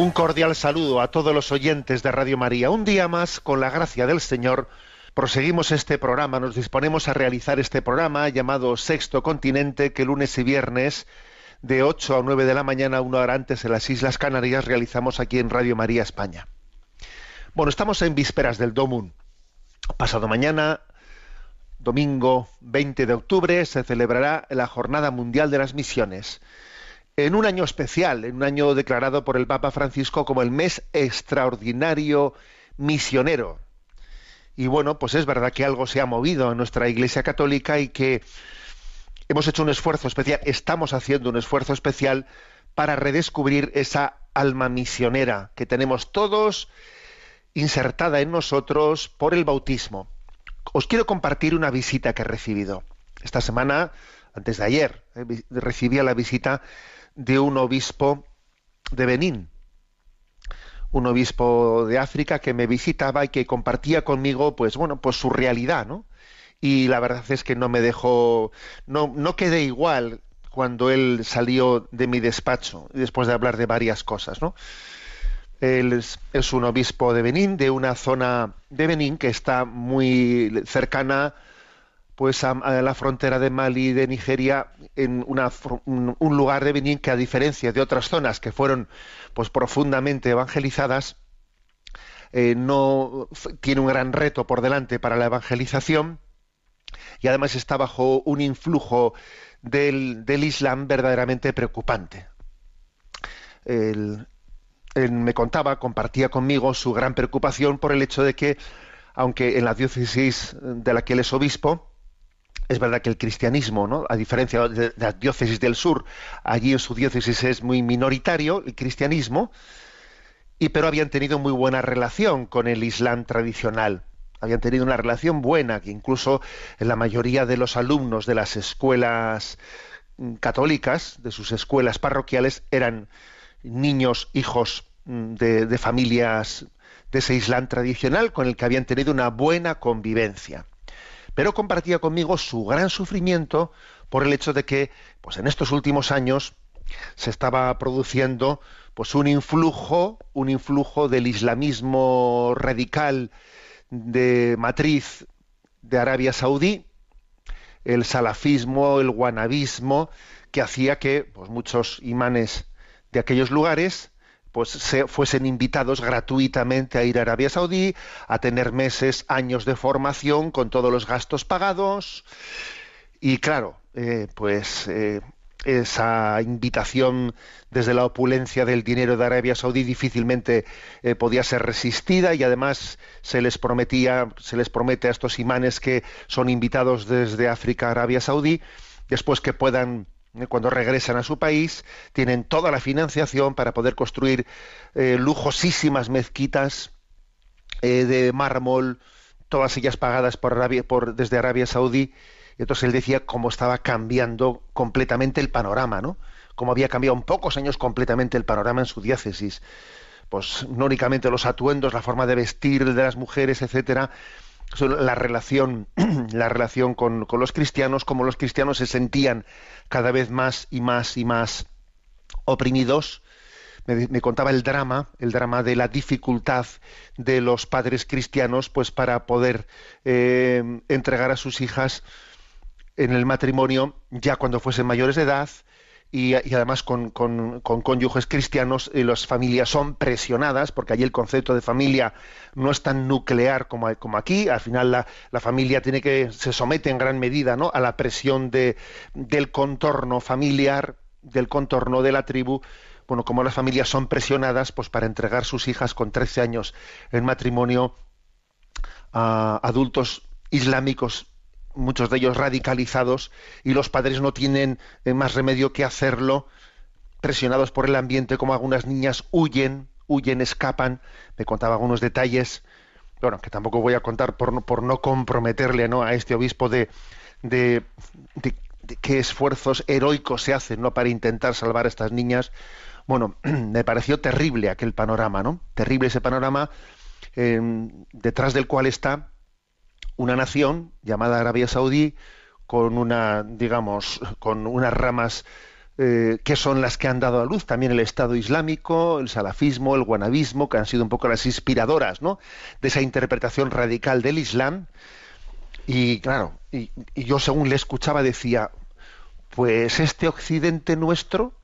Un cordial saludo a todos los oyentes de Radio María. Un día más, con la gracia del Señor, proseguimos este programa, nos disponemos a realizar este programa llamado Sexto Continente, que lunes y viernes, de 8 a 9 de la mañana, una hora antes en las Islas Canarias, realizamos aquí en Radio María España. Bueno, estamos en vísperas del Domun. Pasado mañana, domingo 20 de octubre, se celebrará la Jornada Mundial de las Misiones en un año especial, en un año declarado por el Papa Francisco como el mes extraordinario misionero. Y bueno, pues es verdad que algo se ha movido en nuestra Iglesia Católica y que hemos hecho un esfuerzo especial, estamos haciendo un esfuerzo especial para redescubrir esa alma misionera que tenemos todos insertada en nosotros por el bautismo. Os quiero compartir una visita que he recibido. Esta semana, antes de ayer, eh, vi- recibí la visita de un obispo de Benín, un obispo de África que me visitaba y que compartía conmigo, pues bueno, pues su realidad, ¿no? Y la verdad es que no me dejó, no, no quedé igual cuando él salió de mi despacho, después de hablar de varias cosas, ¿no? Él es, es un obispo de Benín, de una zona de Benín que está muy cercana pues a, la frontera de Mali y de Nigeria en un, lugar de Benín que a diferencia de otras zonas que fueron pues profundamente evangelizadas eh, no tiene un gran reto por delante para la evangelización y además está bajo un influjo del, Islam verdaderamente preocupante. Él me contaba, compartía conmigo su gran preocupación por el hecho de que, aunque en la diócesis de la que él es obispo, es verdad que el cristianismo, ¿no? a diferencia de, de la diócesis del sur, allí en su diócesis es muy minoritario el cristianismo, y pero habían tenido muy buena relación con el Islam tradicional. Habían tenido una relación buena, que incluso la mayoría de los alumnos de las escuelas mm, católicas, de sus escuelas parroquiales, eran niños, hijos mm, de familias de ese Islam tradicional con el que habían tenido una buena convivencia pero compartía conmigo su gran sufrimiento por el hecho de que pues en estos últimos años se estaba produciendo pues un influjo un influjo del islamismo radical de matriz de Arabia Saudí el salafismo el guanabismo que hacía que pues muchos imanes de aquellos lugares pues se fuesen invitados gratuitamente a ir a Arabia Saudí, a tener meses, años de formación con todos los gastos pagados. Y claro, eh, pues eh, esa invitación desde la opulencia del dinero de Arabia Saudí difícilmente eh, podía ser resistida y además se les prometía, se les promete a estos imanes que son invitados desde África a Arabia Saudí, después que puedan cuando regresan a su país, tienen toda la financiación para poder construir eh, lujosísimas mezquitas eh, de mármol, todas ellas pagadas por Arabia, por, desde Arabia Saudí, Y entonces él decía cómo estaba cambiando completamente el panorama, ¿no? Cómo había cambiado en pocos años completamente el panorama en su diócesis. Pues no únicamente los atuendos, la forma de vestir de las mujeres, etcétera, la relación, la relación con, con, los cristianos, como los cristianos se sentían cada vez más y más y más oprimidos. Me, me, contaba el drama, el drama de la dificultad de los padres cristianos, pues para poder eh, entregar a sus hijas en el matrimonio ya cuando fuesen mayores de edad, y, además con, con, con cónyuges cristianos y las familias son presionadas, porque allí el concepto de familia no es tan nuclear como, como aquí, al final la, la, familia tiene que, se somete en gran medida ¿no? a la presión de, del contorno familiar, del contorno de la tribu, bueno, como las familias son presionadas, pues para entregar sus hijas con 13 años en matrimonio a adultos islámicos muchos de ellos radicalizados, y los padres no tienen eh, más remedio que hacerlo, presionados por el ambiente, como algunas niñas huyen, huyen, escapan. Me contaba algunos detalles, bueno, que tampoco voy a contar por no, por no comprometerle ¿no? a este obispo de, de, qué esfuerzos heroicos se hacen ¿no? para intentar salvar a estas niñas. Bueno, me pareció terrible aquel panorama, ¿no? Terrible ese panorama eh, detrás del cual está una nación llamada Arabia Saudí con una, digamos, con unas ramas eh, que son las que han dado a luz también el Estado Islámico, el salafismo, el guanabismo, que han sido un poco las inspiradoras, ¿no? De esa interpretación radical del Islam. Y claro, y, y yo según le escuchaba decía, pues este Occidente nuestro,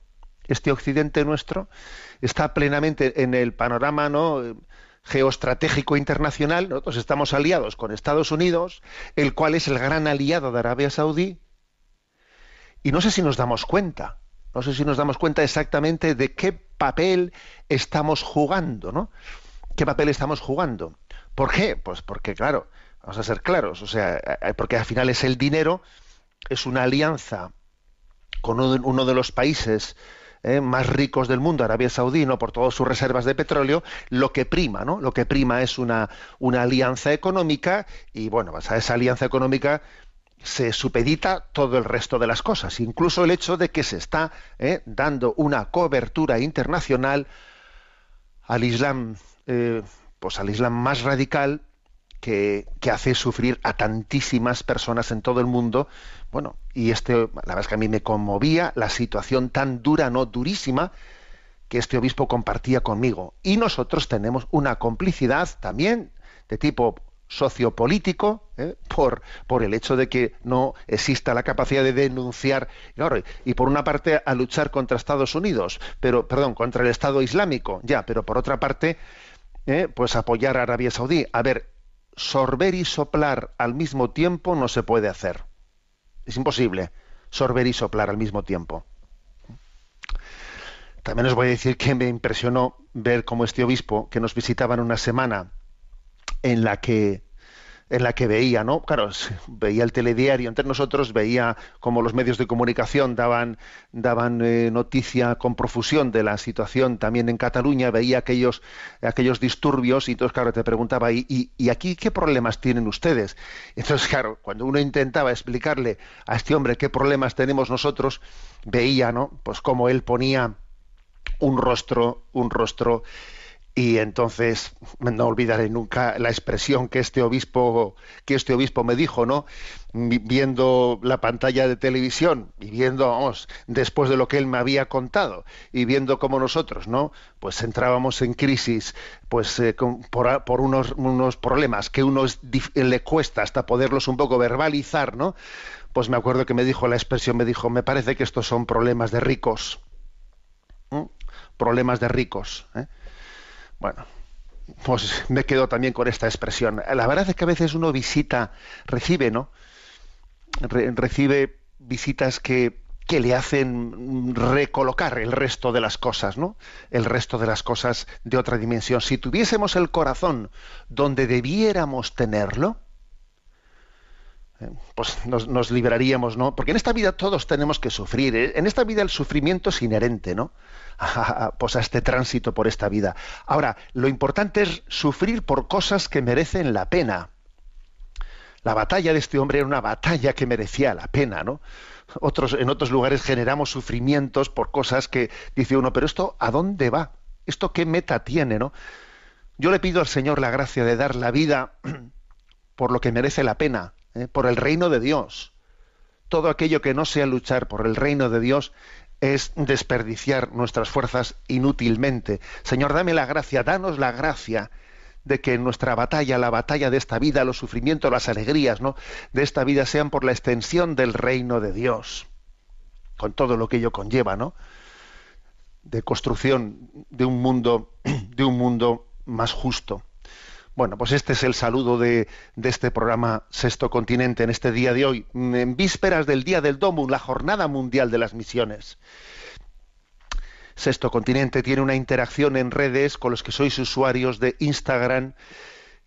este Occidente nuestro, está plenamente en el panorama, ¿no? Geoestratégico internacional, nosotros estamos aliados con Estados Unidos, el cual es el gran aliado de Arabia Saudí, y no sé si nos damos cuenta, no sé si nos damos cuenta exactamente de qué papel estamos jugando, ¿no? ¿Qué papel estamos jugando? ¿Por qué? Pues porque, claro, vamos a ser claros, o sea, porque al final es el dinero, es una alianza con uno de los países eh, más ricos del mundo, Arabia Saudí, ¿no? por todas sus reservas de petróleo, lo que prima, ¿no? Lo que prima es una, una alianza económica y, bueno, pues a esa alianza económica se supedita todo el resto de las cosas, incluso el hecho de que se está eh, dando una cobertura internacional al Islam, eh, pues al Islam más radical que, que, hace sufrir a tantísimas personas en todo el mundo. Bueno, y este, la verdad es que a mí me conmovía la situación tan dura, no durísima, que este obispo compartía conmigo. Y nosotros tenemos una complicidad también de tipo sociopolítico ¿eh? por, por el hecho de que no exista la capacidad de denunciar y por una parte a luchar contra Estados Unidos pero perdón contra el Estado Islámico ya pero por otra parte ¿eh? pues apoyar a Arabia Saudí a ver sorber y soplar al mismo tiempo no se puede hacer. Es imposible sorber y soplar al mismo tiempo. También os voy a decir que me impresionó ver cómo este obispo, que nos visitaba en una semana en la que en la que veía, ¿no? Claro, veía el telediario, entre nosotros veía como los medios de comunicación daban, daban eh, noticia con profusión de la situación también en Cataluña, veía aquellos, aquellos disturbios y entonces, claro, te preguntaba, ¿y, y, y aquí qué problemas tienen ustedes? Entonces, claro, cuando uno intentaba explicarle a este hombre qué problemas tenemos nosotros, veía, ¿no? Pues como él ponía un rostro, un rostro y entonces no olvidaré nunca la expresión que este obispo que este obispo me dijo no viendo la pantalla de televisión y viendo vamos después de lo que él me había contado y viendo cómo nosotros no pues entrábamos en crisis pues eh, por, unos, unos problemas que uno le cuesta hasta poderlos un poco verbalizar no pues me acuerdo que me dijo la expresión me dijo me parece que estos son problemas de ricos ¿Mm? problemas de ricos ¿eh? Bueno, pues me quedo también con esta expresión. La verdad es que a veces uno visita, recibe, ¿no? Re recibe visitas que, que le hacen recolocar el resto de las cosas, ¿no? El resto de las cosas de otra dimensión. Si tuviésemos el corazón donde debiéramos tenerlo, pues nos, nos, liberaríamos, ¿no? Porque en esta vida todos tenemos que sufrir. ¿eh? En esta vida el sufrimiento es inherente, ¿no? A, pues a este tránsito por esta vida. Ahora, lo importante es sufrir por cosas que merecen la pena. La batalla de este hombre era una batalla que merecía la pena, ¿no? Otros, en otros lugares generamos sufrimientos por cosas que dice uno, pero esto ¿a dónde va? ¿Esto qué meta tiene, no? Yo le pido al Señor la gracia de dar la vida por lo que merece la pena, ¿eh? por el reino de Dios. Todo aquello que no sea luchar por el reino de Dios es desperdiciar nuestras fuerzas inútilmente. Señor, dame la gracia, danos la gracia de que nuestra batalla, la batalla de esta vida, los sufrimientos, las alegrías, ¿no? de esta vida sean por la extensión del reino de Dios, con todo lo que ello conlleva, ¿no? de construcción de un mundo, de un mundo más justo. Bueno, pues este es el saludo de, este programa Sexto Continente en este día de hoy, en vísperas del Día del Domo, la Jornada Mundial de las Misiones. Sexto Continente tiene una interacción en redes con los que sois usuarios de Instagram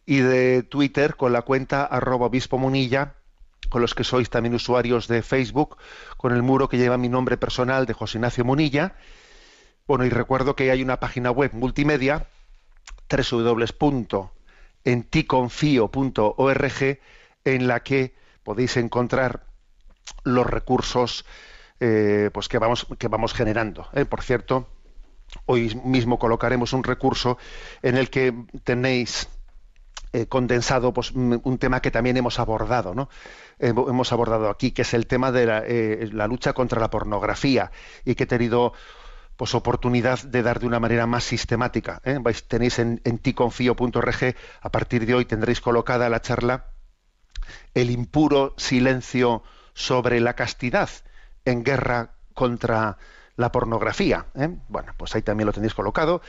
y de Twitter con la cuenta arroba obispo munilla, con los que sois también usuarios de Facebook, con el muro que lleva mi nombre personal de José Ignacio Munilla. Bueno, y recuerdo que hay una página web multimedia, www enticonfio.org en la que podéis encontrar los recursos eh, pues que vamos que vamos generando. ¿eh? Por cierto, hoy mismo colocaremos un recurso en el que tenéis eh, condensado pues, un tema que también hemos abordado, ¿no? hemos abordado aquí, que es el tema de la, la lucha contra la pornografía y que he tenido pues oportunidad de dar de una manera más sistemática. ¿eh? Tenéis en, en a partir de hoy tendréis colocada la charla El impuro silencio sobre la castidad en guerra contra la pornografía. ¿eh? Bueno, pues ahí también lo tenéis colocado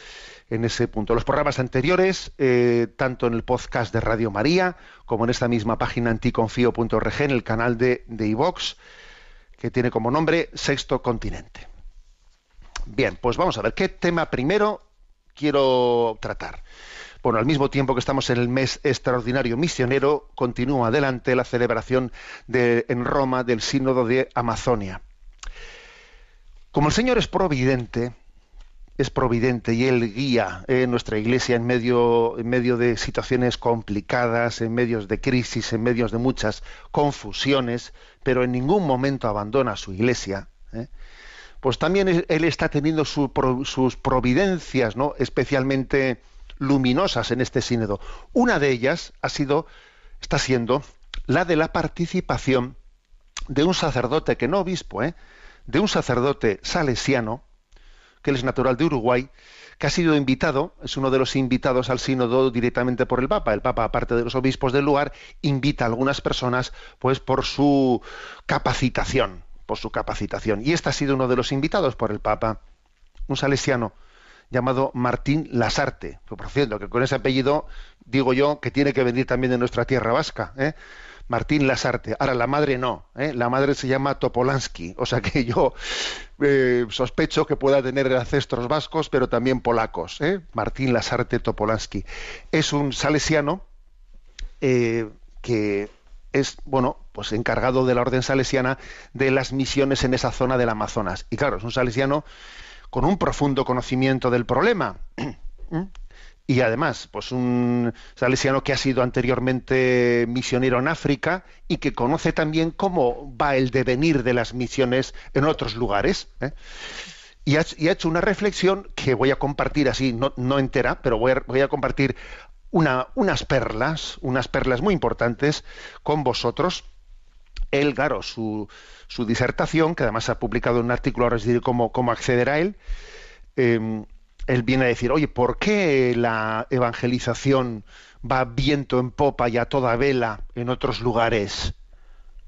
en ese punto. Los programas anteriores, eh, tanto en el podcast de Radio María como en esta misma página anticonfío.org, en el canal de iVox, que tiene como nombre Sexto Continente. Bien, pues vamos a ver qué tema primero quiero tratar. Bueno, al mismo tiempo que estamos en el mes extraordinario misionero, continúa adelante la celebración en Roma del Sínodo de Amazonia. Como el Señor es providente, es providente y Él guía eh, nuestra iglesia en medio, en medio de situaciones complicadas, en medios de crisis, en medios de muchas confusiones, pero en ningún momento abandona a su iglesia. ¿eh? Pues también él está teniendo sus providencias, ¿no? especialmente luminosas en este sínodo. Una de ellas ha sido, está siendo la de la participación de un sacerdote que no obispo, ¿eh? de un sacerdote salesiano, que él es natural de Uruguay, que ha sido invitado, es uno de los invitados al sínodo directamente por el Papa. El Papa, aparte de los obispos del lugar, invita a algunas personas, pues por su capacitación, por su capacitación. Y este ha sido uno de los invitados por el Papa, un salesiano llamado Martín Lasarte, por cierto, que con ese apellido digo yo que tiene que venir también de nuestra tierra vasca, ¿eh? Martín Lasarte. Ahora, la madre no, ¿eh? la madre se llama Topolansky, o sea que yo eh, sospecho que pueda tener ancestros vascos, pero también polacos. ¿eh? Martín Lasarte Topolansky. Es un salesiano que es, bueno, pues encargado de la orden salesiana de las misiones en esa zona del Amazonas. Y claro, es un salesiano con un profundo conocimiento del problema. y además, pues un salesiano que ha sido anteriormente misionero en África y que conoce también cómo va el devenir de las misiones en otros lugares. ¿eh? Y, ha, hecho una reflexión que voy a compartir así, no, no entera, pero voy a compartir unas perlas, unas perlas muy importantes con vosotros. Él, claro, su, su disertación, que además ha publicado un artículo, ahora es decir, cómo, cómo acceder a él, em, él viene a decir, oye, ¿por qué la evangelización va viento en popa y a toda vela en otros lugares?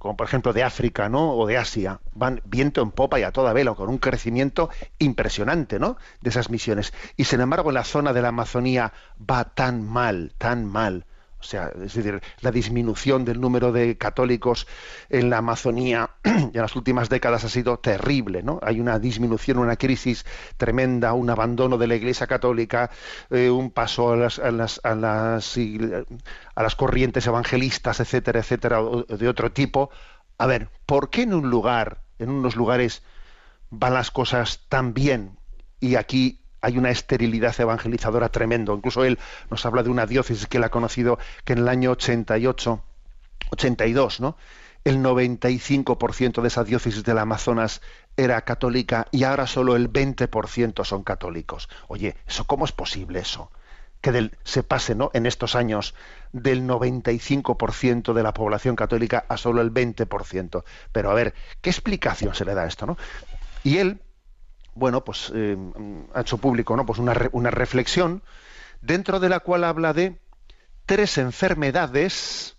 Como por ejemplo de África, ¿no? O de Asia, van viento en popa y a toda vela, con un crecimiento impresionante, ¿no? De esas misiones. Y sin embargo, en la zona de la Amazonía va tan mal, tan mal. O sea, es decir, la disminución del número de católicos en la Amazonía en las últimas décadas ha sido terrible, ¿no? Hay una disminución, una crisis tremenda, un abandono de la Iglesia Católica, eh, un paso a las, a las, a las, a las corrientes evangelistas, etcétera, etcétera, de otro tipo. A ver, ¿por qué en un lugar, en unos lugares, van las cosas tan bien y aquí hay una esterilidad evangelizadora tremendo. Incluso él nos habla de una diócesis que él ha conocido que en el año 88 82, ¿no? El 95% de esa diócesis del Amazonas era católica y ahora solo el 20% son católicos. Oye, ¿eso cómo es posible eso? Que del- se pase, ¿no? En estos años del 95% de la población católica a solo el 20%. Pero a ver, ¿qué explicación se le da a esto, no? Y él, bueno, pues eh, ha hecho público, ¿no? Pues una, re- una reflexión dentro de la cual habla de tres enfermedades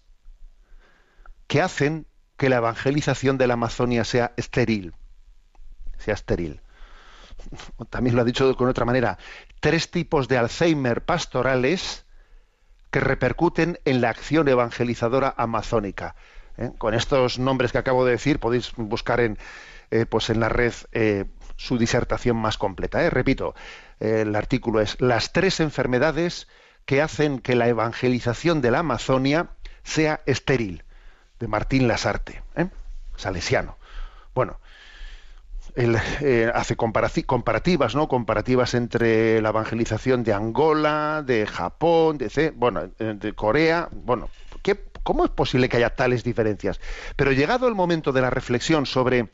que hacen que la evangelización de la Amazonia sea estéril. Sea estéril. También lo ha dicho con otra manera. Tres tipos de Alzheimer pastorales que repercuten en la acción evangelizadora amazónica. ¿eh? Con estos nombres que acabo de decir podéis buscar en, eh, pues en la red eh, su disertación más completa. ¿eh? Repito, el artículo es las tres enfermedades que hacen que la evangelización de la Amazonia sea estéril, de Martín Lasarte, ¿eh? salesiano. Bueno, él eh, hace comparativas, ¿no? Comparativas entre la evangelización de Angola, de Japón, de, bueno, de Corea. Bueno, ¿qué, ¿cómo es posible que haya tales diferencias? Pero llegado el momento de la reflexión sobre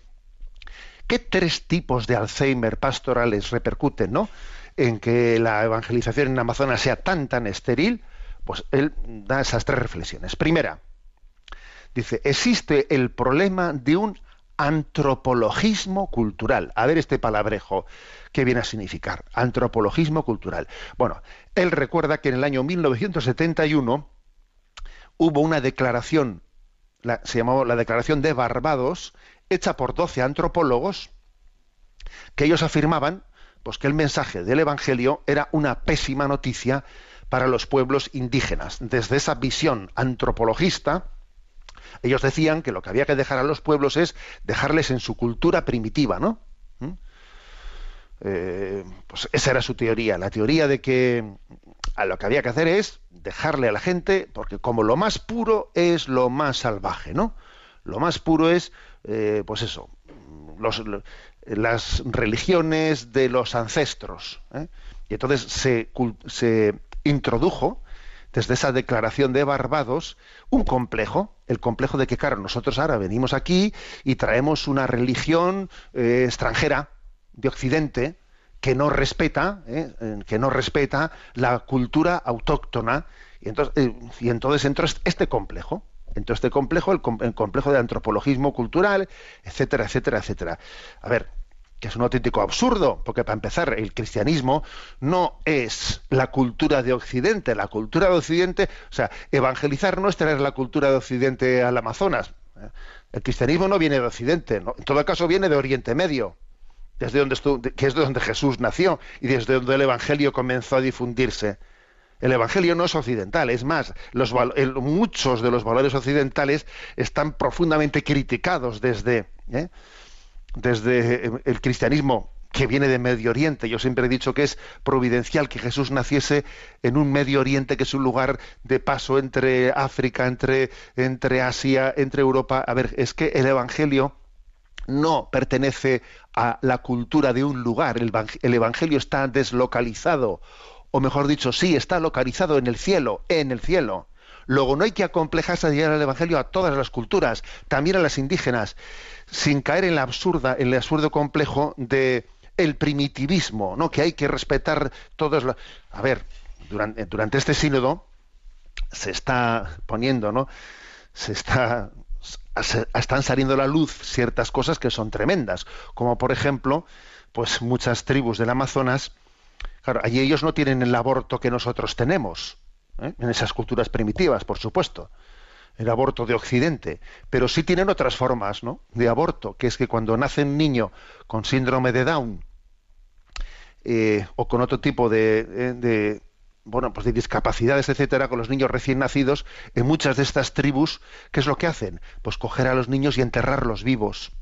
qué tres tipos de Alzheimer pastorales repercuten, ¿no? En que la evangelización en Amazonas sea tan tan estéril, pues él da esas tres reflexiones. Primera, dice, existe el problema de un antropologismo cultural. A ver este palabrejo, ¿qué viene a significar? Antropologismo cultural. Bueno, él recuerda que en el año 1971 hubo una declaración, la- se llamó la Declaración de Barbados, hecha por 12 antropólogos, que ellos afirmaban pues, que el mensaje del Evangelio era una pésima noticia para los pueblos indígenas. Desde esa visión antropologista, ellos decían que lo que había que dejar a los pueblos es dejarles en su cultura primitiva, ¿no? ¿Mm? Eh, pues esa era su teoría, la teoría de que a lo que había que hacer es dejarle a la gente, porque como lo más puro es lo más salvaje, ¿no? Lo más puro es, eh, pues eso, las religiones de los ancestros. ¿eh? Y entonces se, introdujo desde esa declaración de Barbados un complejo, el complejo de que, claro, nosotros ahora venimos aquí y traemos una religión eh, extranjera de Occidente que no respeta, que no respeta la cultura autóctona y entonces, y entonces entró est- este complejo, entró este complejo, el, com- el complejo de antropologismo cultural, etcétera, etcétera, etcétera. A ver, que es un auténtico absurdo, porque para empezar, el cristianismo no es la cultura de Occidente, la cultura de Occidente, o sea, evangelizar no es traer la cultura de Occidente al Amazonas. ¿eh? El cristianismo no viene de Occidente, en todo caso viene de Oriente Medio, desde donde estu- de- que es de donde Jesús nació y desde donde el Evangelio comenzó a difundirse. El Evangelio no es occidental, es más, muchos de los valores occidentales están profundamente criticados desde, ¿eh? desde eh, el cristianismo que viene de Medio Oriente. Yo siempre he dicho que es providencial que Jesús naciese en un Medio Oriente que es un lugar de paso entre África, entre, entre Asia, entre Europa. A ver, es que el Evangelio no pertenece a la cultura de un lugar. El Evangelio está deslocalizado, o mejor dicho, sí, está localizado en el cielo, en el cielo. Luego no hay que acomplejarse a llegar al Evangelio a todas las culturas, también a las indígenas, sin caer en la absurda, en el absurdo complejo de el primitivismo, ¿no? Que hay que respetar todos los. A ver, durante, durante este sínodo se está poniendo, ¿no? Se está están saliendo a la luz ciertas cosas que son tremendas, como por ejemplo, pues muchas tribus del Amazonas, claro, allí ellos no tienen el aborto que nosotros tenemos, ¿eh? en esas culturas primitivas, por supuesto, el aborto de Occidente, pero sí tienen otras formas, ¿no? De aborto, que es que cuando nace un niño con síndrome de Down eh, o con otro tipo de, eh, de, bueno, pues de discapacidades, etcétera, con los niños recién nacidos, en muchas de estas tribus, ¿qué es lo que hacen? Pues coger a los niños y enterrarlos vivos.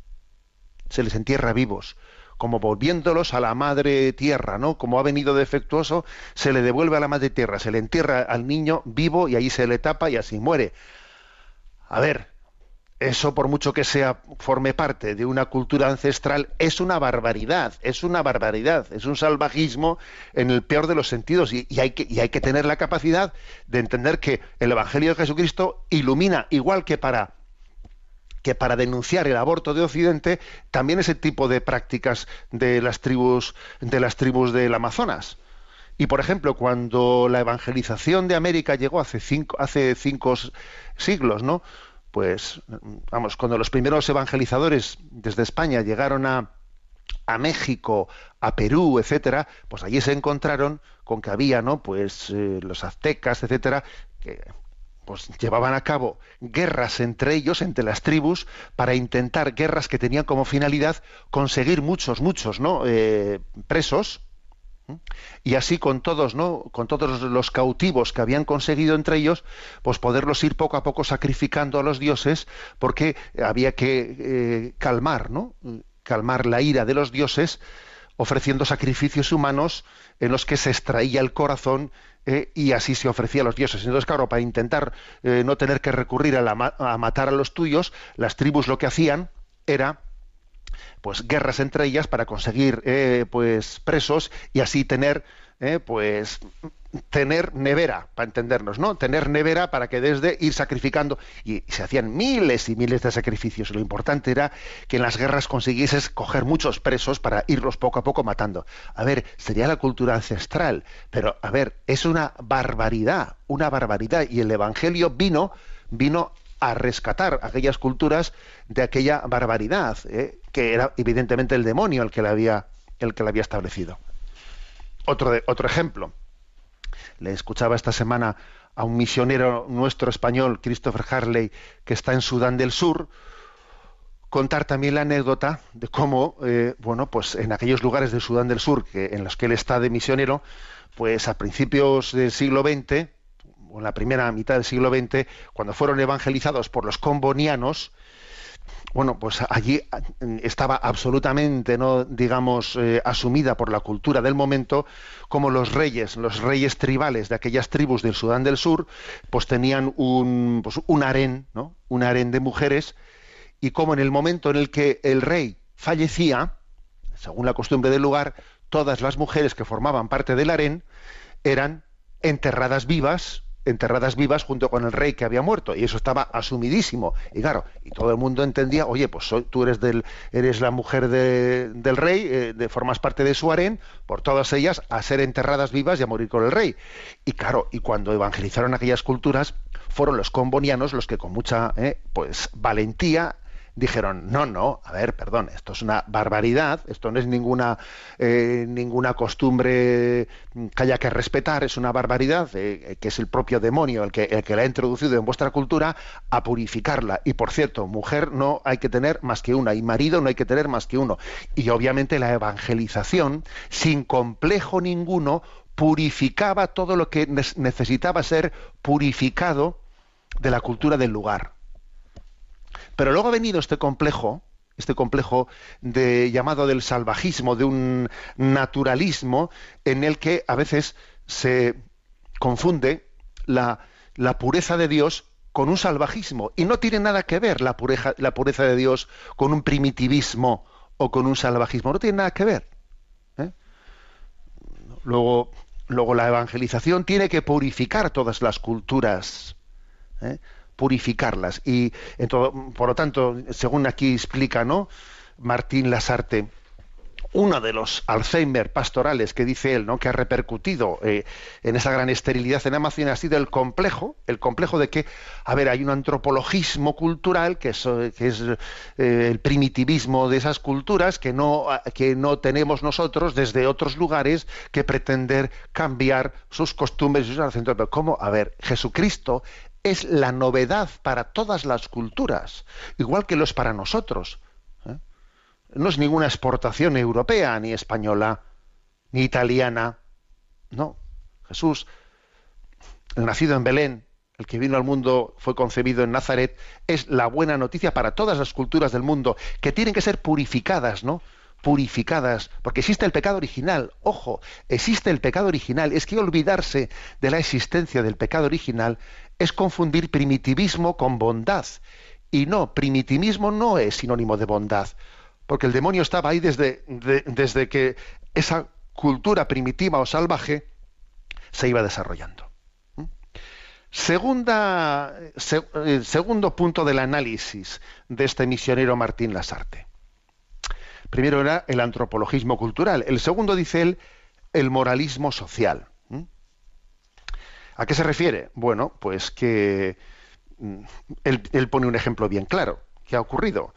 Se les entierra vivos, como volviéndolos a la madre tierra, ¿no? Como ha venido defectuoso, se le devuelve a la madre tierra, se le entierra al niño vivo y ahí se le tapa y así muere. A ver, eso por mucho que sea forme parte de una cultura ancestral es una barbaridad, es una barbaridad, es un salvajismo en el peor de los sentidos y, hay, que, y hay que tener la capacidad de entender que el Evangelio de Jesucristo ilumina igual que para que para denunciar el aborto de Occidente también ese tipo de prácticas de las tribus de las tribus del Amazonas. Y por ejemplo, cuando la evangelización de América llegó hace cinco, hace cinco siglos, ¿no? Pues, vamos, cuando los primeros evangelizadores desde España llegaron a, a México, a Perú, etcétera, pues allí se encontraron con que había, ¿no? Pues eh, los aztecas, etcétera, que pues llevaban a cabo guerras entre ellos, entre las tribus, para intentar guerras que tenían como finalidad conseguir muchos, muchos, ¿no? Eh, presos y así con todos, ¿no? Con todos los cautivos que habían conseguido entre ellos, pues poderlos ir poco a poco sacrificando a los dioses, porque había que eh, calmar, ¿no? Calmar la ira de los dioses, ofreciendo sacrificios humanos en los que se extraía el corazón eh, y así se ofrecía a los dioses. Entonces, claro, para intentar eh, no tener que recurrir a, la, a matar a los tuyos, las tribus lo que hacían era pues guerras entre ellas para conseguir eh, pues presos y así tener eh, pues tener nevera para entendernos no tener nevera para que desde ir sacrificando. Y, se hacían miles y miles de sacrificios. Lo importante era que en las guerras consiguieses coger muchos presos para irlos poco a poco matando. A ver sería la cultura ancestral pero a ver es una barbaridad una barbaridad. Y el evangelio vino vino a rescatar aquellas culturas de aquella barbaridad, ¿eh? que era evidentemente el demonio el que la había, el que la había establecido. Otro, de, otro ejemplo. Le escuchaba esta semana a un misionero nuestro español, Christopher Harley, que está en Sudán del Sur, contar también la anécdota de cómo, eh, bueno, pues en aquellos lugares de Sudán del Sur que, en los que él está de misionero, pues a principios del siglo XX, o en la primera mitad del siglo XX, cuando fueron evangelizados por los combonianos, bueno, pues allí estaba absolutamente, no digamos, eh, asumida por la cultura del momento, como los reyes, los reyes tribales de aquellas tribus del Sudán del Sur, pues tenían un, pues un harén, ¿no? Un harén de mujeres, y como en el momento en el que el rey fallecía, según la costumbre del lugar, todas las mujeres que formaban parte del harén eran enterradas vivas enterradas vivas junto con el rey que había muerto y eso estaba asumidísimo. Y claro y todo el mundo entendía oye pues tú eres del eres la mujer del rey eh, de formas parte de su harén por todas ellas a ser enterradas vivas y a morir con el rey y claro y cuando evangelizaron aquellas culturas fueron los combonianos los que con mucha eh, pues valentía dijeron no no a ver perdón esto es una barbaridad esto no es ninguna eh, ninguna costumbre que haya que respetar es una barbaridad eh, que es el propio demonio el que el que la ha introducido en vuestra cultura a purificarla y por cierto mujer no hay que tener más que una y marido no hay que tener más que uno. Y obviamente la evangelización sin complejo ninguno purificaba todo lo que necesitaba ser purificado de la cultura del lugar pero luego ha venido este complejo, este complejo de llamado del salvajismo, de un naturalismo en el que a veces se confunde la, pureza de Dios con un salvajismo. Y no tiene nada que ver la pureza, la pureza de Dios con un primitivismo o con un salvajismo. No tiene nada que ver. ¿eh? Luego, luego la evangelización tiene que purificar todas las culturas. ¿eh? Purificarlas. Y en todo, por lo tanto, según aquí explica ¿no? Martín Lasarte, uno de los Alzheimer pastorales que dice él, ¿no? que ha repercutido eh, en esa gran esterilidad en Amazonia ha sido el complejo, el complejo de que, a ver, hay un antropologismo cultural que es, que es eh, el primitivismo de esas culturas que no, que no tenemos nosotros desde otros lugares que pretender cambiar sus costumbres y sus acentos. Pero ¿cómo? A ver, Jesucristo es la novedad para todas las culturas, igual que lo es para nosotros. ¿eh? No es ninguna exportación europea, ni española, ni italiana. No. Jesús, el nacido en Belén, el que vino al mundo fue concebido en Nazaret, es la buena noticia para todas las culturas del mundo, que tienen que ser purificadas, ¿no? purificadas, porque existe el pecado original. Ojo, existe el pecado original. Es que olvidarse de la existencia del pecado original es confundir primitivismo con bondad. Y no, primitivismo no es sinónimo de bondad, porque el demonio estaba ahí desde, de- desde que esa cultura primitiva o salvaje se iba desarrollando. ¿Mm? Eh, segundo punto del análisis de este misionero Martín Lasarte. Primero era el antropologismo cultural. El segundo, dice él, el moralismo social. ¿A qué se refiere? Bueno, pues que mm, él, pone un ejemplo bien claro. ¿Qué ha ocurrido?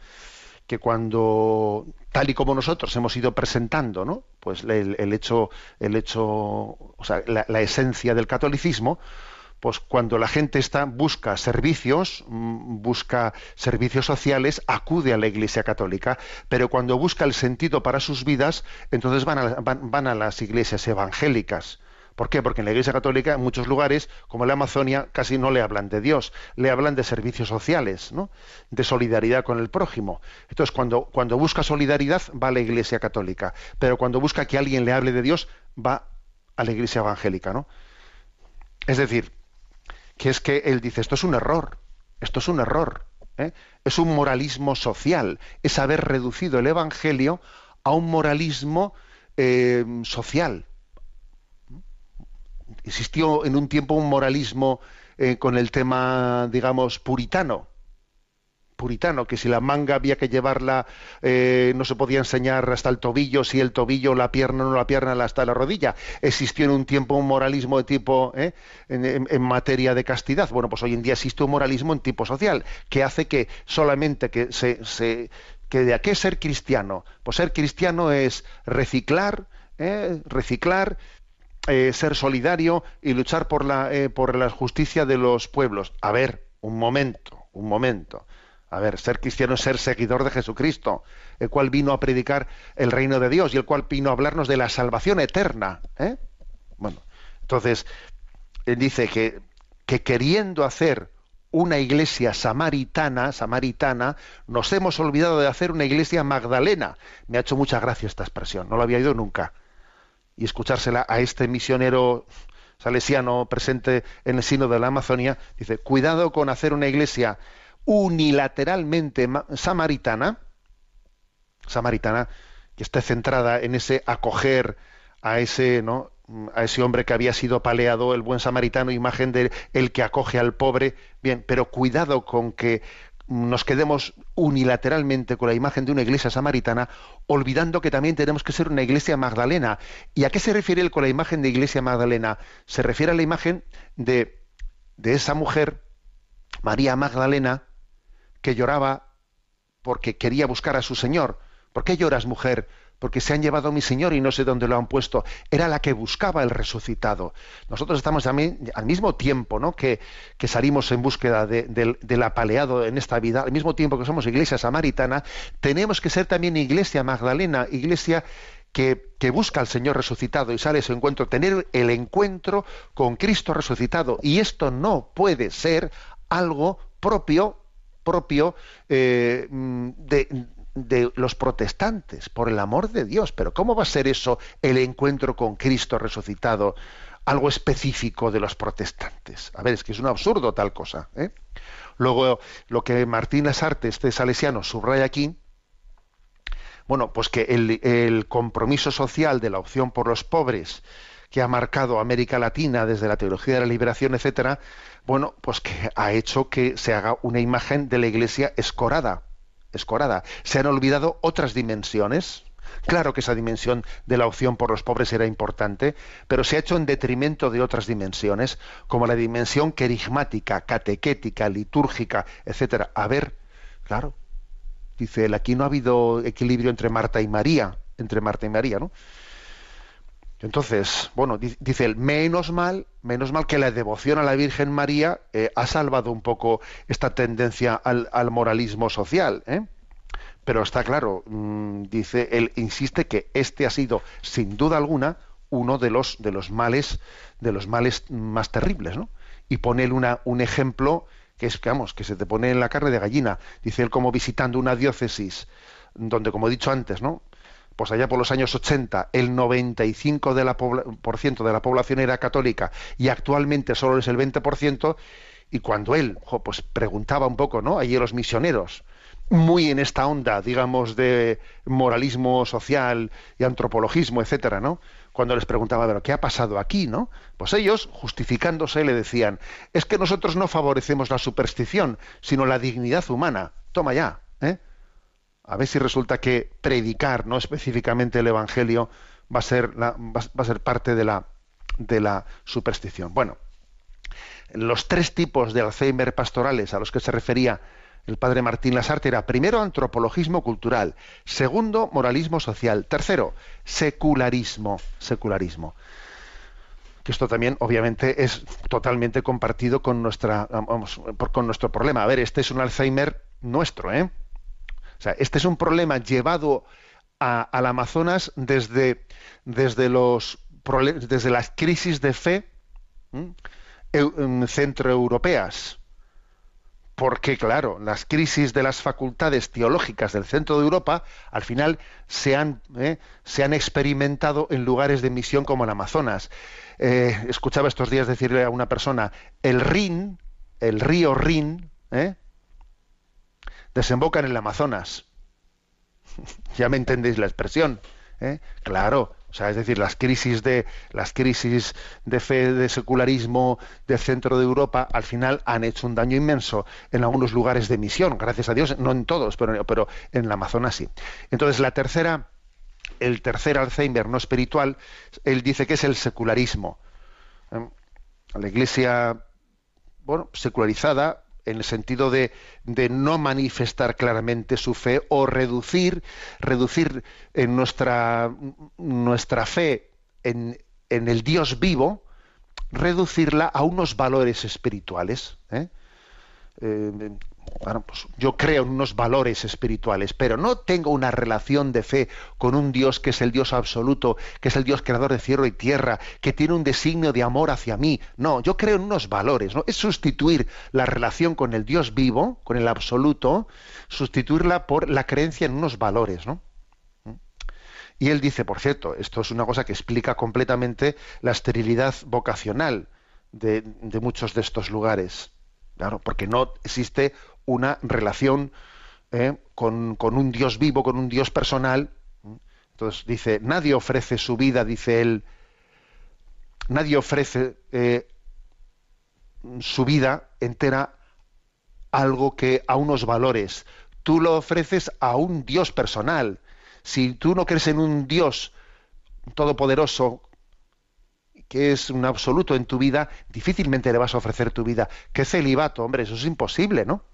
Que cuando, tal y como nosotros hemos ido presentando, ¿no? Pues el, hecho, el hecho, o sea, la, esencia del catolicismo, pues cuando la gente está busca servicios, mm, busca servicios sociales, acude a la Iglesia Católica, pero cuando busca el sentido para sus vidas, entonces van a las iglesias evangélicas. ¿Por qué? Porque en la Iglesia Católica, en muchos lugares, como en la Amazonia, casi no le hablan de Dios, le hablan de servicios sociales, ¿no? de solidaridad con el prójimo. Entonces, cuando, cuando busca solidaridad, va a la Iglesia Católica, pero cuando busca que alguien le hable de Dios, va a la Iglesia Evangélica. ¿no? Es decir, que es que él dice, esto es un error, esto es un error, ¿eh? es un moralismo social, es haber reducido el Evangelio a un moralismo eh, social. Existió en un tiempo un moralismo eh, con el tema, digamos, puritano, puritano, que si la manga había que llevarla, eh, no se podía enseñar hasta el tobillo, si el tobillo, la pierna, no la pierna, hasta la rodilla. Existió en un tiempo un moralismo de tipo, ¿eh? en, materia de castidad. Bueno, pues hoy en día existe un moralismo en tipo social, que hace que solamente que se, se- que de a qué ser cristiano. Pues ser cristiano es reciclar, ¿eh? reciclar, eh, ser solidario y luchar por la, eh, por la justicia de los pueblos. A ver, un momento, un momento. A ver, ser cristiano es ser seguidor de Jesucristo, el cual vino a predicar el reino de Dios y el cual vino a hablarnos de la salvación eterna. ¿eh? Bueno, entonces, él dice que, que queriendo hacer una iglesia samaritana, samaritana, nos hemos olvidado de hacer una iglesia magdalena. Me ha hecho mucha gracia esta expresión, no la había oído nunca y escuchársela a este misionero salesiano presente en el sino de la Amazonia, dice, cuidado con hacer una iglesia unilateralmente ma- samaritana, samaritana, que esté centrada en ese acoger a ese, ¿no? a ese hombre que había sido paleado, el buen samaritano, imagen de el que acoge al pobre. Bien, pero cuidado con que nos quedemos unilateralmente con la imagen de una iglesia samaritana, olvidando que también tenemos que ser una iglesia magdalena. ¿Y a qué se refiere él con la imagen de iglesia magdalena? Se refiere a la imagen de, de esa mujer, María Magdalena, que lloraba porque quería buscar a su Señor. ¿Por qué lloras, mujer? Porque se han llevado a mi Señor y no sé dónde lo han puesto. Era la que buscaba el resucitado. Nosotros estamos al mismo tiempo ¿no? que, que salimos en búsqueda de- del, del apaleado en esta vida, al mismo tiempo que somos iglesia samaritana, tenemos que ser también iglesia magdalena, iglesia que, que busca al Señor resucitado y sale a su encuentro, tener el encuentro con Cristo resucitado. Y esto no puede ser algo propio propio eh, mm, de, de los protestantes, por el amor de Dios. Pero ¿cómo va a ser eso el encuentro con Cristo resucitado? Algo específico de los protestantes. A ver, es que es un absurdo tal cosa. ¿eh? Luego, lo que Martín Lasarte, este salesiano, subraya aquí, bueno, pues que el, el compromiso social de la opción por los pobres que ha marcado América Latina desde la teología de la liberación, etcétera, bueno, pues que ha hecho que se haga una imagen de la Iglesia escorada, escorada. Se han olvidado otras dimensiones. Claro que esa dimensión de la opción por los pobres era importante, pero se ha hecho en detrimento de otras dimensiones, como la dimensión querigmática, catequética, litúrgica, etcétera. A ver, claro, dice él, aquí no ha habido equilibrio entre Marta y María, entre Marta y María, ¿no? Entonces, bueno, di- dice él, menos mal, menos mal que la devoción a la Virgen María eh, ha salvado un poco esta tendencia al, al moralismo social, ¿eh? Pero está claro, mm, dice él, insiste que este ha sido, sin duda alguna, uno de los de los males, de los males más terribles, ¿no? Y pone él un ejemplo que es, que se te pone en la carne de gallina. Dice él como visitando una diócesis donde, como he dicho antes, ¿no? Pues allá por los años 80 el 95% de la, por ciento de la población era católica y actualmente solo es el 20%, Y cuando él pues preguntaba un poco, ¿no? Allí los misioneros, muy en esta onda, digamos, de moralismo social y antropologismo, etcétera, ¿no? Cuando les preguntaba, pero ¿qué ha pasado aquí, no? Pues ellos, justificándose, le decían, es que nosotros no favorecemos la superstición, sino la dignidad humana. Toma ya, ¿eh? A ver si resulta que predicar, no específicamente el Evangelio, va a ser, parte de la, superstición. Bueno, los tres tipos de Alzheimer pastorales a los que se refería el padre Martín Lasarte era primero antropologismo cultural, segundo moralismo social, tercero secularismo, secularismo. Que esto también obviamente es totalmente compartido con con nuestro problema. A ver, este es un Alzheimer nuestro, ¿eh? Sea, este es un problema llevado a, al Amazonas desde, desde los desde las crisis de fe centroeuropeas porque claro, las crisis de las facultades teológicas del centro de Europa al final se han, eh, se han experimentado en lugares de misión como el Amazonas. Eh, escuchaba estos días decirle a una persona, el Rin, el río Rin, ¿eh? Desemboca en el Amazonas. ya me entendéis la expresión. ¿eh? Claro, o sea, es decir, las crisis de las crisis de fe, de secularismo del centro de Europa, al final han hecho un daño inmenso en algunos lugares de misión, gracias a Dios, no en todos, pero, pero en la Amazonas sí. Entonces, la tercera, el tercer Alzheimer no espiritual, él dice que es el secularismo. ¿Eh? La Iglesia, bueno, secularizada, en el sentido de, no manifestar claramente su fe o reducir, reducir en nuestra, nuestra fe en, en, el Dios vivo, reducirla a unos valores espirituales. ¿eh? Eh, bueno, pues yo creo en unos valores espirituales, pero no tengo una relación de fe con un Dios que es el Dios absoluto, que es el Dios creador de cielo y tierra, que tiene un designio de amor hacia mí. No, yo creo en unos valores, ¿no? Es sustituir la relación con el Dios vivo, con el absoluto, sustituirla por la creencia en unos valores, ¿no? Y él dice, por cierto, esto es una cosa que explica completamente la esterilidad vocacional de, de muchos de estos lugares. Claro, porque no existe una relación eh, con, con, un Dios vivo, con un Dios personal. Entonces dice, nadie ofrece su vida, dice él, nadie ofrece eh, su vida entera algo que a unos valores. Tú lo ofreces a un Dios personal. Si tú no crees en un Dios todopoderoso que es un absoluto en tu vida, difícilmente le vas a ofrecer tu vida. ¿Qué celibato? Hombre, eso es imposible, ¿no?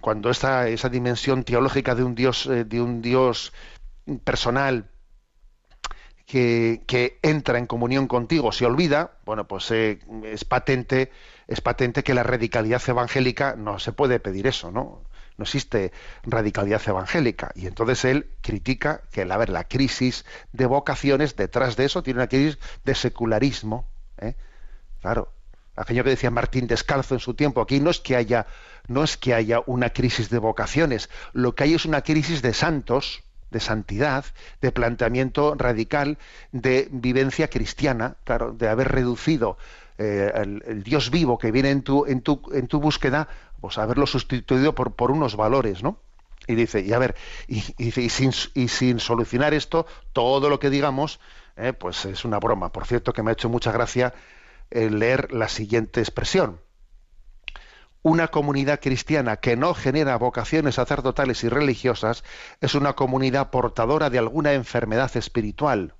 Cuando esa, esa dimensión teológica de un Dios, eh, de un Dios personal que, que, entra en comunión contigo se olvida, bueno, pues eh, es patente, es patente que la radicalidad evangélica no se puede pedir eso, ¿no? no existe radicalidad evangélica. Y entonces él critica que, a ver, la crisis de vocaciones, detrás de eso tiene una crisis de secularismo. ¿eh? Claro, aquello que decía Martín Descalzo en su tiempo, aquí no es que haya, no es que haya una crisis de vocaciones, lo que hay es una crisis de santos, de santidad, de planteamiento radical, de vivencia cristiana, de haber reducido eh, el, Dios vivo que viene en tu, en tu, en tu búsqueda pues haberlo sustituido por, por unos valores, ¿no? Y dice, y a ver, y, y, sin, y sin, solucionar esto, todo lo que digamos, eh, pues es una broma. Por cierto, que me ha hecho mucha gracia leer la siguiente expresión. Una comunidad cristiana que no genera vocaciones sacerdotales y religiosas es una comunidad portadora de alguna enfermedad espiritual.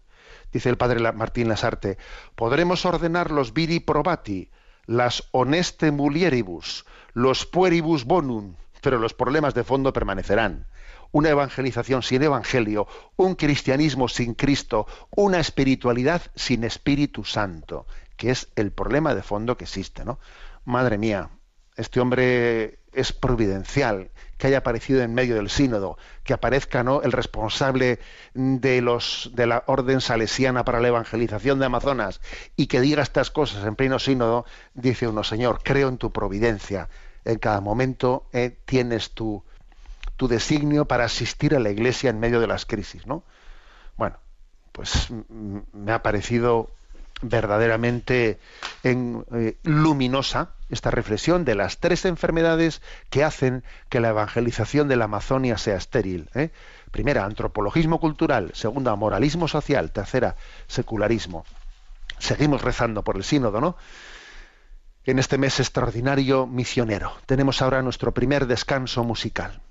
Dice el padre Martín Lasarte, podremos ordenar los viri probati, las honeste mulieribus, los pueribus bonum, pero los problemas de fondo permanecerán. Una evangelización sin evangelio, un cristianismo sin Cristo, una espiritualidad sin Espíritu Santo, que es el problema de fondo que existe, ¿no? Madre mía, este hombre es providencial, que haya aparecido en medio del sínodo, que aparezca ¿no? el responsable de los de la orden salesiana para la evangelización de Amazonas y que diga estas cosas en pleno sínodo, dice uno, Señor, creo en tu providencia, en cada momento eh, tienes tu, tu designio para asistir a la iglesia en medio de las crisis, ¿no? Bueno, pues me ha parecido verdaderamente en, eh, luminosa esta reflexión de las tres enfermedades que hacen que la evangelización de la Amazonia sea estéril. ¿eh? Primera, antropologismo cultural. Segunda, moralismo social. Tercera, secularismo. Seguimos rezando por el sínodo, ¿no? En este mes extraordinario misionero. Tenemos ahora nuestro primer descanso musical.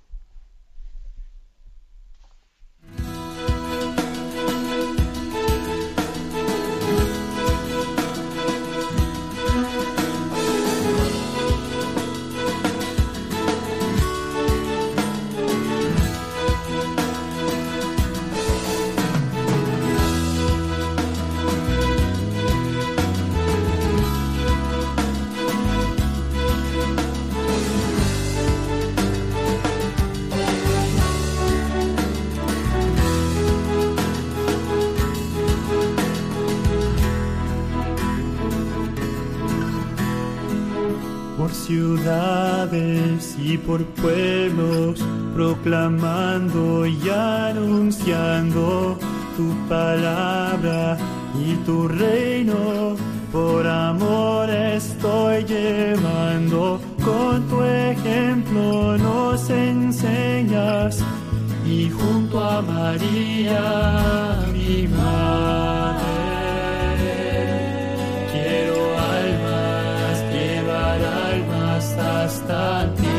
Ciudades y por pueblos, proclamando y anunciando tu palabra y tu reino. Por amor estoy llevando, con tu ejemplo nos enseñas y junto a María, mi madre. Hasta ti,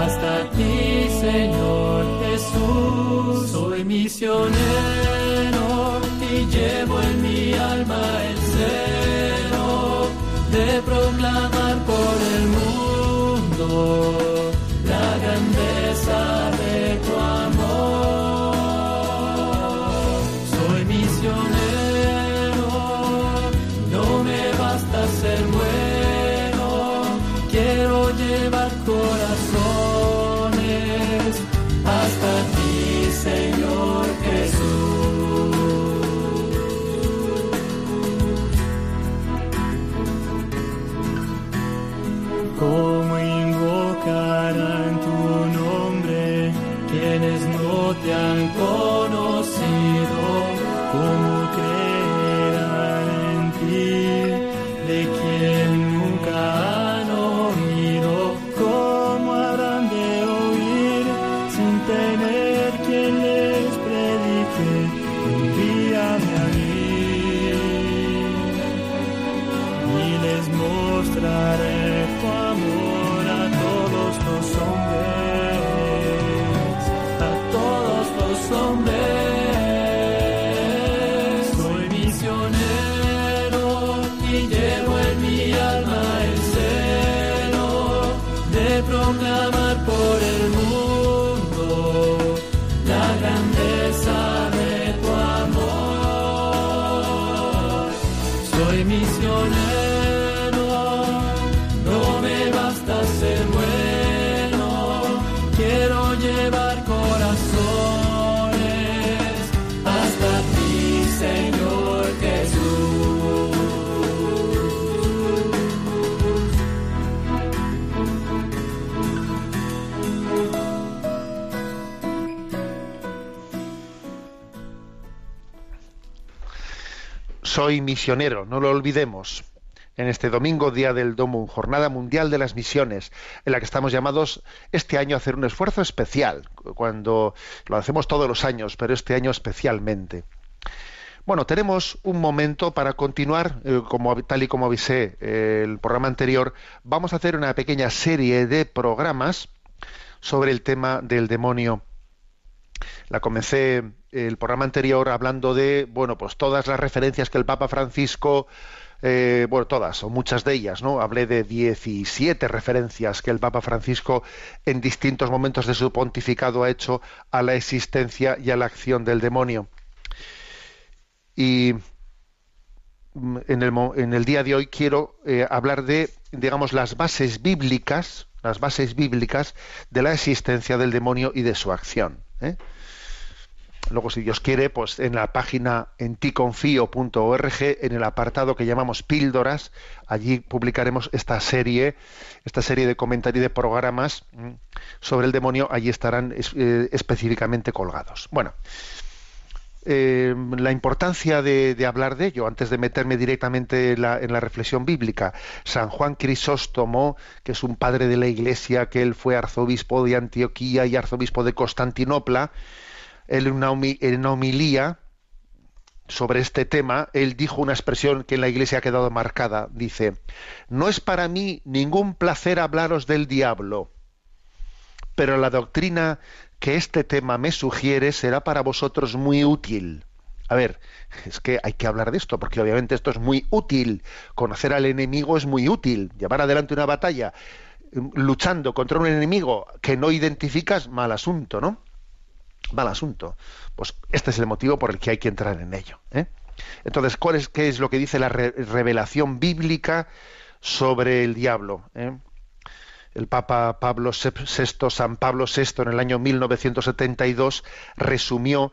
hasta ti, Señor Jesús. Soy misionero y llevo en mi alma el celo de proclamar por el mundo Soy misionero, no lo olvidemos. En este domingo, día del Domo, Jornada Mundial de las Misiones, en la que estamos llamados este año a hacer un esfuerzo especial, cuando lo hacemos todos los años, pero este año especialmente. Bueno, tenemos un momento para continuar, eh, como, tal y como avisé eh, el programa anterior, vamos a hacer una pequeña serie de programas sobre el tema del demonio. La comencé el programa anterior hablando de, bueno, pues todas las referencias que el Papa Francisco, eh, bueno, todas o muchas de ellas, ¿no? Hablé de 17 referencias que el Papa Francisco en distintos momentos de su pontificado ha hecho a la existencia y a la acción del demonio. Y mm, en el, en el día de hoy quiero eh, hablar de, digamos, las bases bíblicas, las bases bíblicas de la existencia del demonio y de su acción. ¿eh? Luego, si Dios quiere, pues en la página en ticonfío.org, en el apartado que llamamos píldoras, allí publicaremos esta serie, esta serie de comentarios y de programas mm, sobre el demonio, allí estarán es- eh, específicamente colgados. Bueno, eh, la importancia de, hablar de ello antes de meterme directamente en la reflexión bíblica. San Juan Crisóstomo, que es un padre de la Iglesia, que él fue arzobispo de Antioquía y arzobispo de Constantinopla, en una homilía sobre este tema, él dijo una expresión que en la Iglesia ha quedado marcada. Dice, no es para mí ningún placer hablaros del diablo, pero la doctrina que este tema me sugiere será para vosotros muy útil. A ver, es que hay que hablar de esto, porque obviamente esto es muy útil. Conocer al enemigo es muy útil. Llevar adelante una batalla mm, luchando contra un enemigo que no identificas, mal asunto, ¿no? Mal asunto. Pues este es el motivo por el que hay que entrar en ello. ¿eh? Entonces, ¿cuál es, ¿qué es lo que dice la re- revelación bíblica sobre el diablo? eh? el Papa Pablo VI, San Pablo VI, en el año 1972, resumió,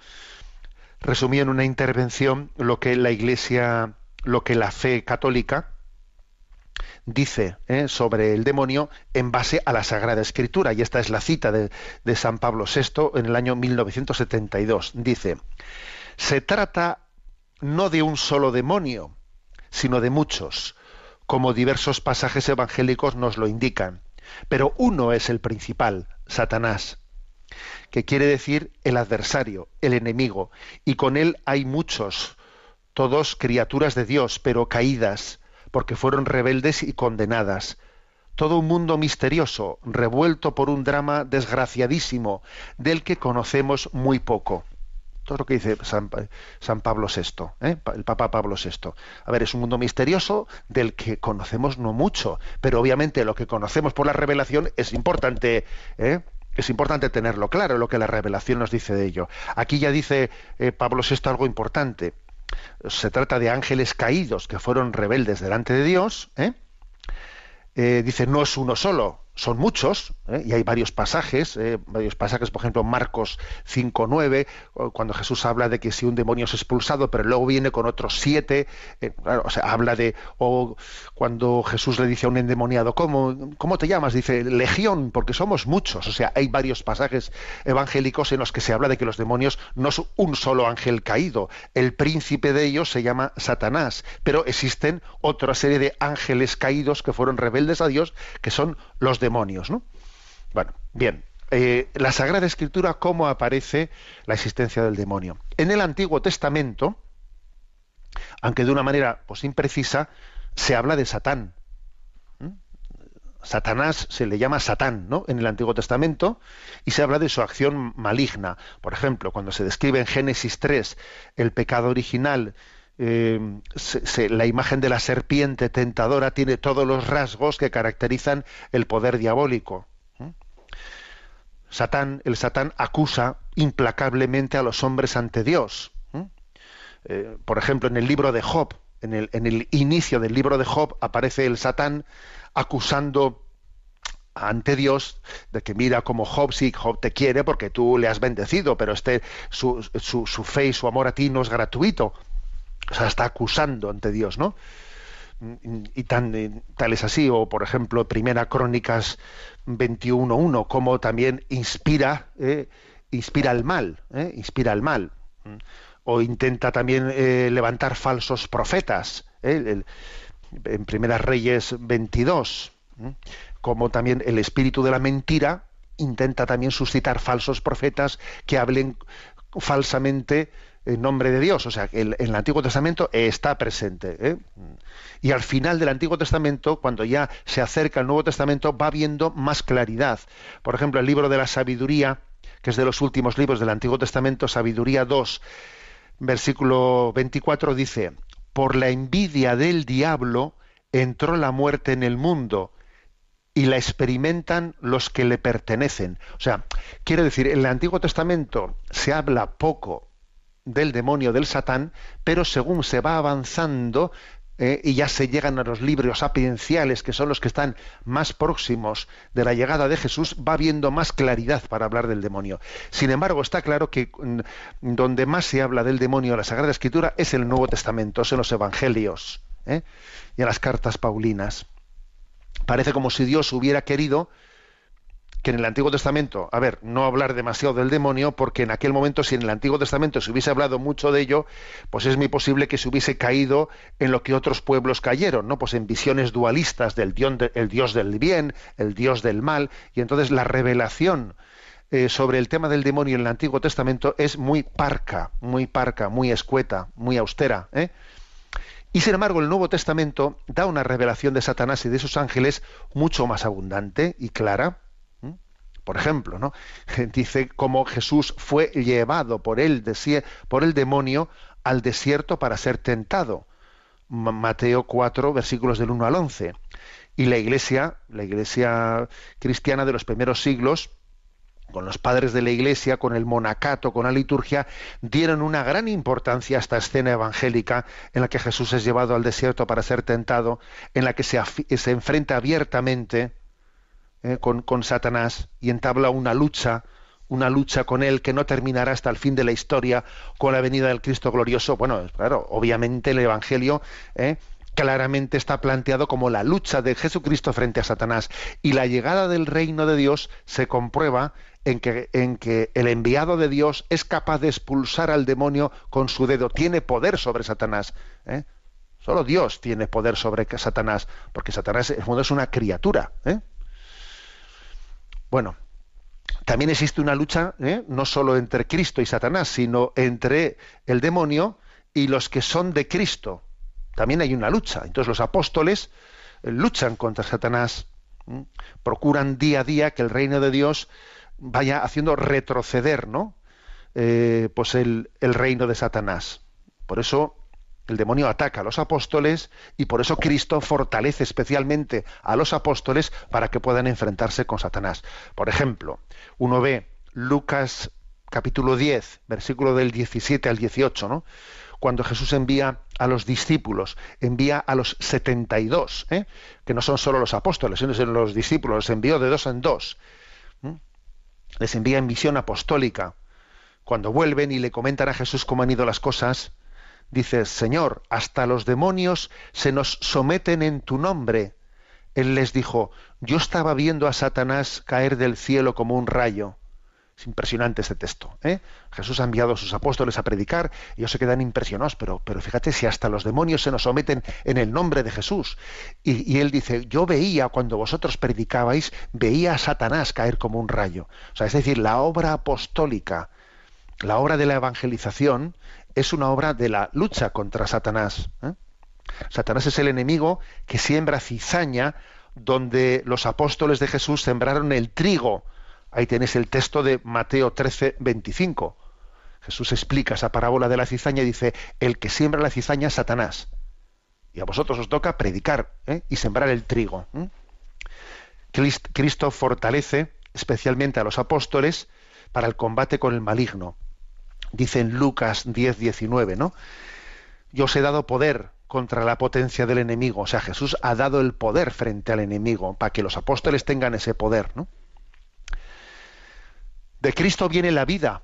resumió en una intervención lo que la Iglesia, lo que la fe católica dice ¿eh? sobre el demonio en base a la Sagrada Escritura. Y esta es la cita de, de San Pablo VI en el año 1972. Dice, se trata no de un solo demonio, sino de muchos, como diversos pasajes evangélicos nos lo indican. Pero uno es el principal, Satanás, que quiere decir el adversario, el enemigo, y con él hay muchos, todos criaturas de Dios, pero caídas, porque fueron rebeldes y condenadas. Todo un mundo misterioso, revuelto por un drama desgraciadísimo, del que conocemos muy poco. Todo lo que dice San, Pablo VI, ¿eh? El Papa Pablo VI. A ver, es un mundo misterioso del que conocemos no mucho, pero obviamente lo que conocemos por la revelación es importante, ¿eh? es importante tenerlo claro, lo que la revelación nos dice de ello. Aquí ya dice eh, Pablo VI algo importante. Se trata de ángeles caídos que fueron rebeldes delante de Dios. ¿eh? Eh, dice, no es uno solo, son muchos, ¿eh? y hay varios pasajes, eh, varios pasajes, por ejemplo, Marcos 5.9, o cuando Jesús habla de que si un demonio es expulsado, pero luego viene con otros siete, eh, claro, o sea, habla de, o cuando Jesús le dice a un endemoniado, ¿cómo, ¿cómo te llamas? Dice, legión, porque somos muchos, o sea, hay varios pasajes evangélicos en los que se habla de que los demonios no es un solo ángel caído, el príncipe de ellos se llama Satanás, pero existen otra serie de ángeles caídos que fueron rebeldes a Dios, que son los demonios, ¿no? Bueno, bien. eh, la Sagrada Escritura, ¿cómo aparece la existencia del demonio? En el Antiguo Testamento, aunque de una manera pues imprecisa, se habla de Satán. ¿Mm? Satanás se le llama Satán, ¿no? En el Antiguo Testamento y se habla de su acción maligna. Por ejemplo, cuando se describe en Génesis 3 el pecado original, eh, la imagen de la serpiente tentadora tiene todos los rasgos que caracterizan el poder diabólico. ¿Mm? Satán, el Satán acusa implacablemente a los hombres ante Dios. Eh, por ejemplo, en el libro de Job, en el, en el inicio del libro de Job aparece el Satán acusando ante Dios de que mira como Job sí, Job te quiere porque tú le has bendecido, pero este su, su, su fe y su amor a ti no es gratuito. O sea, está acusando ante Dios, ¿no? y tan, eh, tal es así, o por ejemplo, Primera Crónicas 21.1, como también inspira, eh, inspira el mal, eh, inspira el mal. O intenta también eh, levantar falsos profetas, en Primeras Reyes 22, ¿m? como también el espíritu de la mentira intenta también suscitar falsos profetas que hablen falsamente en nombre de Dios. O sea, en el Antiguo Testamento está presente. ¿eh? Y al final del Antiguo Testamento, cuando ya se acerca el Nuevo Testamento, va viendo más claridad. Por ejemplo, el libro de la sabiduría, que es de los últimos libros del Antiguo Testamento, Sabiduría 2, versículo 24, dice, por la envidia del diablo entró la muerte en el mundo y la experimentan los que le pertenecen. O sea, quiere decir, en el Antiguo Testamento se habla poco del demonio del Satán, pero según se va avanzando eh, y ya se llegan a los libros sapienciales, que son los que están más próximos de la llegada de Jesús, va habiendo más claridad para hablar del demonio. Sin embargo, está claro que mm, donde más se habla del demonio en la Sagrada Escritura es el Nuevo Testamento, es en los Evangelios ¿eh? y en las cartas paulinas. Parece como si Dios hubiera querido que en el Antiguo Testamento, a ver, no hablar demasiado del demonio, porque en aquel momento, si en el Antiguo Testamento se hubiese hablado mucho de ello, pues es muy posible que se hubiese caído en lo que otros pueblos cayeron, ¿no? Pues en visiones dualistas del dios, el dios del bien, el dios del mal, y entonces la revelación eh, sobre el tema del demonio en el Antiguo Testamento es muy parca, muy parca, muy escueta, muy austera, ¿eh? Y sin embargo, el Nuevo Testamento da una revelación de Satanás y de sus ángeles mucho más abundante y clara por ejemplo, ¿no? Dice cómo Jesús fue llevado por el, por el demonio al desierto para ser tentado. Mateo 4, versículos del 1 al 11. Y la iglesia, la iglesia cristiana de los primeros siglos, con los padres de la iglesia, con el monacato, con la liturgia, dieron una gran importancia a esta escena evangélica en la que Jesús es llevado al desierto para ser tentado, en la que se, se enfrenta abiertamente eh, con, Satanás y entabla una lucha, una lucha con él que no terminará hasta el fin de la historia con la venida del Cristo glorioso. Bueno, claro, obviamente el Evangelio eh, claramente está planteado como la lucha de Jesucristo frente a Satanás y la llegada del reino de Dios se comprueba en que, en que el enviado de Dios es capaz de expulsar al demonio con su dedo, tiene poder sobre Satanás. ¿eh? Solo Dios tiene poder sobre Satanás, porque Satanás es una criatura. ¿eh? Bueno, también existe una lucha ¿eh? no solo entre Cristo y Satanás, sino entre el demonio y los que son de Cristo. También hay una lucha. Entonces los apóstoles eh, luchan contra Satanás, procuran día a día que el reino de Dios vaya haciendo retroceder, ¿no? Eh, pues el, el reino de Satanás. Por eso el demonio ataca a los apóstoles y por eso Cristo fortalece especialmente a los apóstoles para que puedan enfrentarse con Satanás. Por ejemplo, uno ve Lucas capítulo 10, versículo del 17 al 18, ¿no? cuando Jesús envía a los discípulos, envía a los 72, ¿eh? que no son solo los apóstoles, sino los discípulos, los envió de dos en dos. Les envía en misión apostólica. Cuando vuelven y le comentan a Jesús cómo han ido las cosas, dice, Señor, hasta los demonios se nos someten en tu nombre. Él les dijo, yo estaba viendo a Satanás caer del cielo como un rayo. Es impresionante este texto. ¿eh? Jesús ha enviado a sus apóstoles a predicar, ellos se quedan impresionados, pero, pero fíjate si hasta los demonios se nos someten en el nombre de Jesús. Y, y, él dice, yo veía cuando vosotros predicabais, veía a Satanás caer como un rayo. O sea, es decir, la obra apostólica, la obra de la evangelización, es una obra de la lucha contra Satanás. ¿eh? Satanás es el enemigo que siembra cizaña donde los apóstoles de Jesús sembraron el trigo. Ahí tenéis el texto de Mateo 13, 25. Jesús explica esa parábola de la cizaña y dice, el que siembra la cizaña es Satanás. Y a vosotros os toca predicar ¿eh? y sembrar el trigo. ¿eh? Cristo fortalece especialmente a los apóstoles para el combate con el maligno dice en Lucas 10, 19, ¿no? Yo os he dado poder contra la potencia del enemigo. O sea, Jesús ha dado el poder frente al enemigo para que los apóstoles tengan ese poder, ¿no? De Cristo viene la vida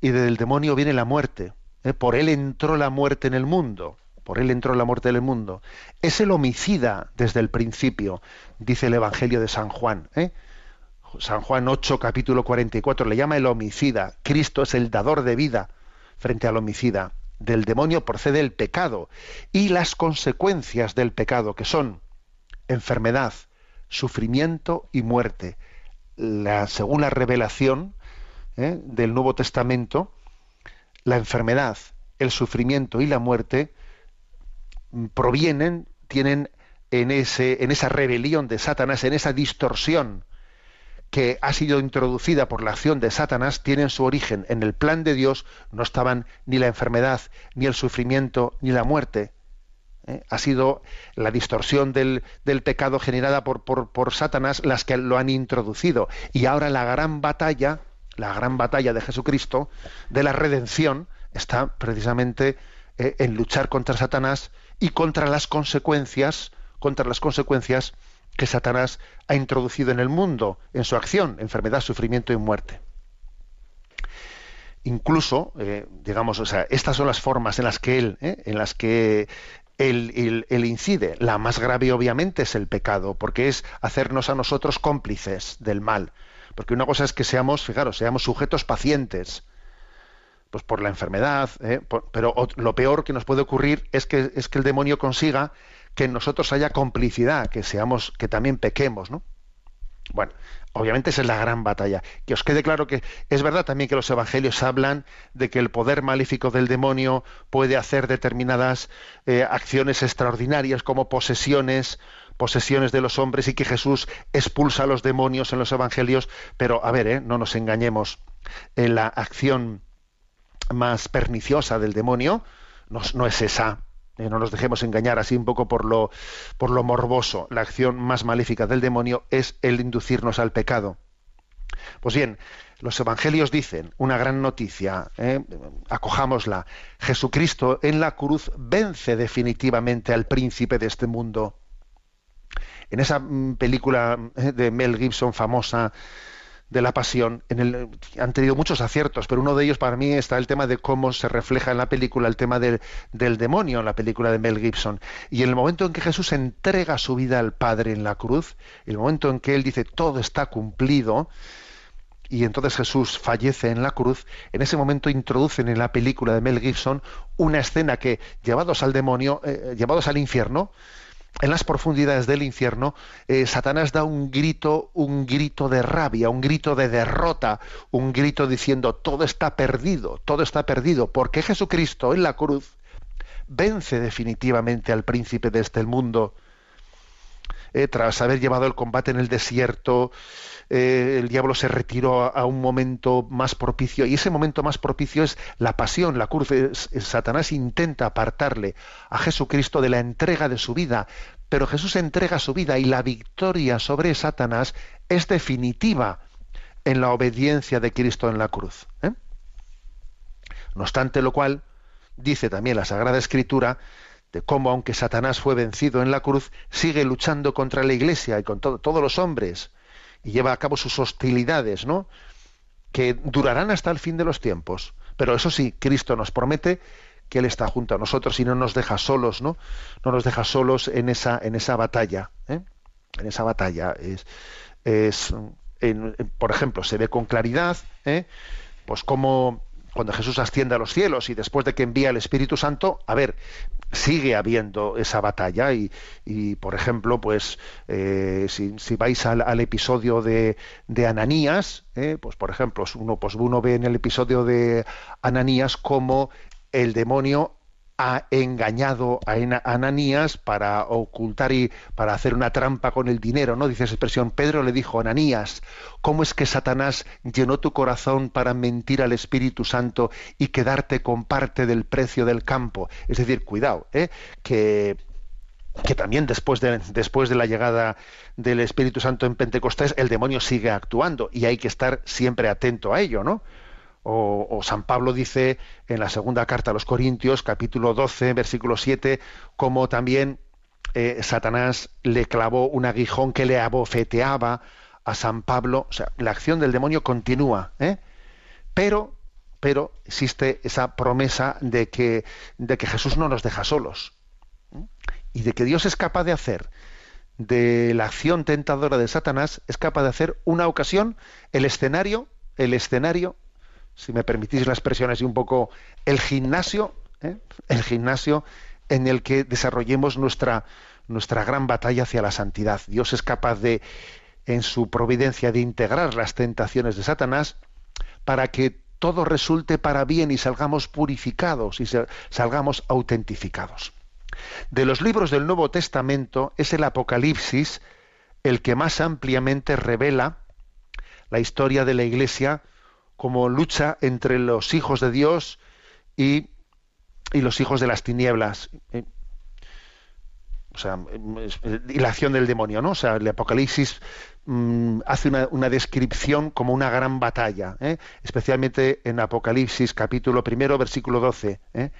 y del demonio viene la muerte. ¿eh? Por él entró la muerte en el mundo. Por él entró la muerte en el mundo. Es el homicida desde el principio, dice el Evangelio de San Juan. ¿eh? San Juan 8, capítulo 44, le llama el homicida. Cristo es el dador de vida frente al homicida. Del demonio procede el pecado y las consecuencias del pecado, que son enfermedad, sufrimiento y muerte. La, según la revelación ¿eh? del Nuevo Testamento, la enfermedad, el sufrimiento y la muerte provienen, tienen en, ese, en esa rebelión de Satanás, en esa distorsión que ha sido introducida por la acción de Satanás tienen su origen en el plan de Dios, no estaban ni la enfermedad, ni el sufrimiento, ni la muerte. ¿eh? Ha sido la distorsión del, del pecado generada por, por, por, Satanás las que lo han introducido. Y ahora la gran batalla, la gran batalla de Jesucristo, de la redención, está precisamente eh, en luchar contra Satanás y contra las consecuencias, contra las consecuencias que Satanás ha introducido en el mundo, en su acción, enfermedad, sufrimiento y muerte. Incluso, eh, digamos, o sea, estas son las formas en las que él, eh, en las que él, incide. La más grave, obviamente, es el pecado, porque es hacernos a nosotros cómplices del mal. Porque una cosa es que seamos, fijaros, seamos sujetos pacientes, pues por la enfermedad, ¿eh? pero lo peor que nos puede ocurrir es que, es que el demonio consiga que en nosotros haya complicidad, que seamos, que también pequemos, ¿no? Bueno, obviamente esa es la gran batalla. Que os quede claro que es verdad también que los evangelios hablan de que el poder maléfico del demonio puede hacer determinadas eh, acciones extraordinarias como posesiones, posesiones de los hombres y que Jesús expulsa a los demonios en los evangelios, pero a ver, eh, no nos engañemos, en la acción más perniciosa del demonio no, no es esa. No nos dejemos engañar así un poco por lo, por lo morboso. La acción más maléfica del demonio es el inducirnos al pecado. Pues bien, los evangelios dicen una gran noticia, eh, acojámosla. Jesucristo en la cruz vence definitivamente al príncipe de este mundo. En esa mm, película eh, de Mel Gibson famosa de la pasión, en el, han tenido muchos aciertos, pero uno de ellos para mí está el tema de cómo se refleja en la película el tema del, del demonio en la película de Mel Gibson. Y en el momento en que Jesús entrega su vida al Padre en la cruz, el momento en que Él dice todo está cumplido, y entonces Jesús fallece en la cruz, en ese momento introducen en la película de Mel Gibson una escena que, llevados al demonio, eh, llevados al infierno, en las profundidades del infierno, eh, Satanás da un grito, un grito de rabia, un grito de derrota, un grito diciendo todo está perdido, todo está perdido, porque Jesucristo en la cruz vence definitivamente al príncipe de este mundo. Eh, tras haber llevado el combate en el desierto, eh, el diablo se retiró a, un momento más propicio y ese momento más propicio es la pasión, la cruz. Satanás intenta apartarle a Jesucristo de la entrega de su vida, pero Jesús entrega su vida y la victoria sobre Satanás es definitiva en la obediencia de Cristo en la cruz. ¿eh? No obstante lo cual, dice también la Sagrada Escritura, de cómo aunque Satanás fue vencido en la cruz, sigue luchando contra la Iglesia y con todo- todos los hombres y lleva a cabo sus hostilidades, ¿no? Que durarán hasta el fin de los tiempos. Pero eso sí, Cristo nos promete que Él está junto a nosotros y no nos deja solos, ¿no? No nos deja solos en esa, en esa batalla, ¿eh? En esa batalla. Es, es por ejemplo, se ve con claridad, ¿eh? pues como cuando Jesús asciende a los cielos y después de que envía el Espíritu Santo, a ver, sigue habiendo esa batalla y, y, por ejemplo, pues eh, si, vais al, al episodio de, de Ananías, eh, pues por ejemplo, uno, pues uno ve en el episodio de Ananías cómo el demonio ha engañado a Ananías para ocultar y para hacer una trampa con el dinero, ¿no? Dice esa expresión, Pedro le dijo, Ananías, ¿cómo es que Satanás llenó tu corazón para mentir al Espíritu Santo y quedarte con parte del precio del campo? Es decir, cuidado, ¿eh? que que también después de, después de la llegada del Espíritu Santo en Pentecostés, el demonio sigue actuando y hay que estar siempre atento a ello, ¿no? O, San Pablo dice en la segunda carta a los Corintios, capítulo 12, versículo 7, como también eh, Satanás le clavó un aguijón que le abofeteaba a San Pablo. O sea, la acción del demonio continúa, ¿eh? Pero, pero existe esa promesa de que, de que Jesús no nos deja solos y de que Dios es capaz de hacer de la acción tentadora de Satanás, es capaz de hacer una ocasión, el escenario, el escenario, si me permitís la expresión así un poco, el gimnasio, ¿eh? el gimnasio en el que desarrollemos nuestra, nuestra gran batalla hacia la santidad. Dios es capaz de, en su providencia, de integrar las tentaciones de Satanás para que todo resulte para bien y salgamos purificados y salgamos autentificados. De los libros del Nuevo Testamento es el Apocalipsis el que más ampliamente revela la historia de la Iglesia como lucha entre los hijos de Dios y, y los hijos de las tinieblas. Eh, O sea, es- y la acción del demonio, ¿no? O sea, el Apocalipsis mm, hace una, descripción como una gran batalla, ¿eh? especialmente en Apocalipsis capítulo primero, versículo 12. ¿eh?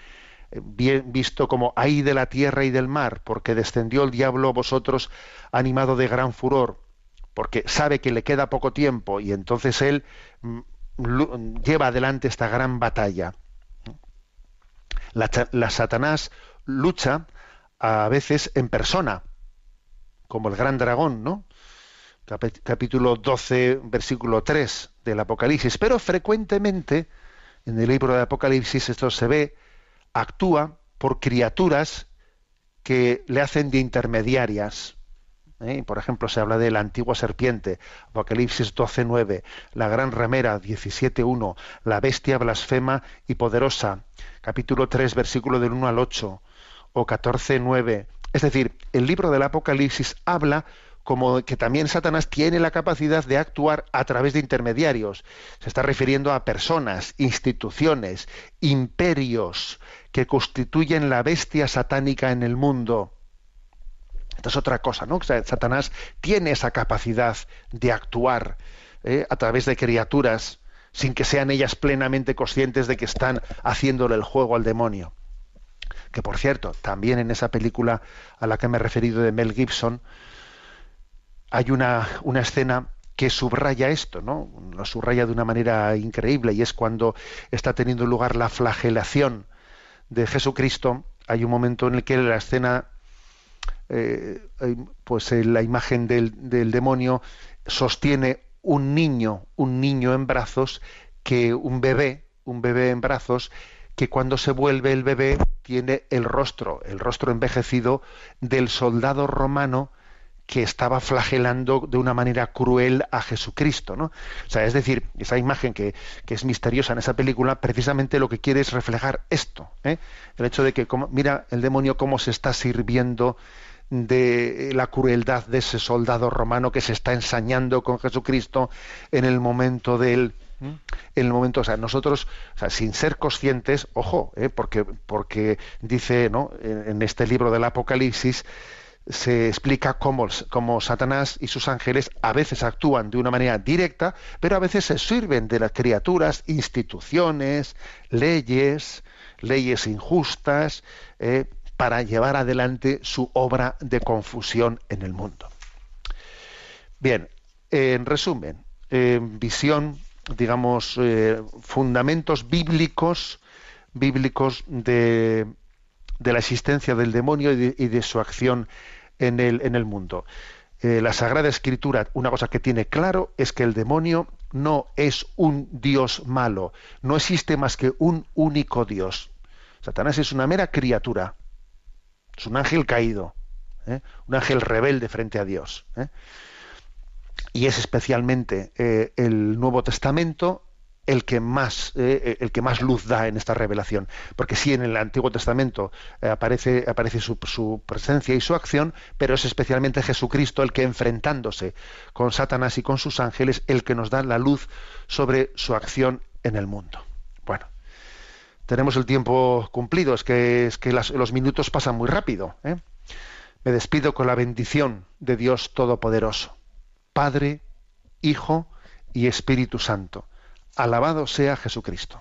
bien visto como ay de la tierra y del mar, porque descendió el diablo a vosotros animado de gran furor, porque sabe que le queda poco tiempo y entonces él mm, lleva adelante esta gran batalla. La, Satanás lucha a veces en persona, como el gran dragón, ¿no? Cap- Capítulo 12, versículo 3 del Apocalipsis. Pero frecuentemente en el libro del Apocalipsis esto se ve, actúa por criaturas que le hacen de intermediarias. ¿Eh? Por ejemplo, se habla de la antigua serpiente, Apocalipsis 12.9, la gran ramera, 17.1, la bestia blasfema y poderosa, capítulo 3, versículo del 1 al 8, o 14.9. Es decir, el libro del Apocalipsis habla como que también Satanás tiene la capacidad de actuar a través de intermediarios. Se está refiriendo a personas, instituciones, imperios que constituyen la bestia satánica en el mundo. Esta es otra cosa, ¿no? Satanás tiene esa capacidad de actuar ¿eh? a través de criaturas sin que sean ellas plenamente conscientes de que están haciéndole el juego al demonio. Que por cierto, también en esa película a la que me he referido de Mel Gibson, hay una, una escena que subraya esto, ¿no? Lo subraya de una manera increíble y es cuando está teniendo lugar la flagelación de Jesucristo. Hay un momento en el que la escena, eh, pues eh, la imagen del, del demonio sostiene un niño, un niño en brazos, que un bebé, un bebé en brazos, que cuando se vuelve el bebé tiene el rostro, el rostro envejecido del soldado romano que estaba flagelando de una manera cruel a Jesucristo, ¿no? O sea, es decir, esa imagen que, que es misteriosa en esa película, precisamente lo que quiere es reflejar esto, ¿eh? el hecho de que, como, mira el demonio cómo se está sirviendo de la crueldad de ese soldado romano que se está ensañando con Jesucristo en el momento del en el momento, o sea, nosotros, o sea, sin ser conscientes, ojo, ¿eh? porque, porque dice, ¿no? En, en este libro del Apocalipsis, se explica cómo, cómo, Satanás y sus ángeles a veces actúan de una manera directa, pero a veces se sirven de las criaturas, instituciones, leyes, leyes injustas, eh, para llevar adelante su obra de confusión en el mundo. Bien, en resumen, visión, digamos, eh, fundamentos bíblicos, bíblicos de, la existencia del demonio y de, su acción en el, en el mundo. Eh, la Sagrada Escritura, una cosa que tiene claro es que el demonio no es un Dios malo, no existe más que un único Dios. Satanás es una mera criatura, es un ángel caído, ¿eh? un ángel rebelde frente a Dios. ¿eh? Y es especialmente eh, el Nuevo Testamento el que más eh, el que más luz da en esta revelación porque sí en el Antiguo Testamento eh, aparece aparece su, su, presencia y su acción pero es especialmente Jesucristo el que enfrentándose con Satanás y con sus ángeles el que nos da la luz sobre su acción en el mundo tenemos el tiempo cumplido es que es que los minutos pasan muy rápido ¿eh? me despido con la bendición de Dios todopoderoso Padre Hijo y Espíritu Santo Alabado sea Jesucristo.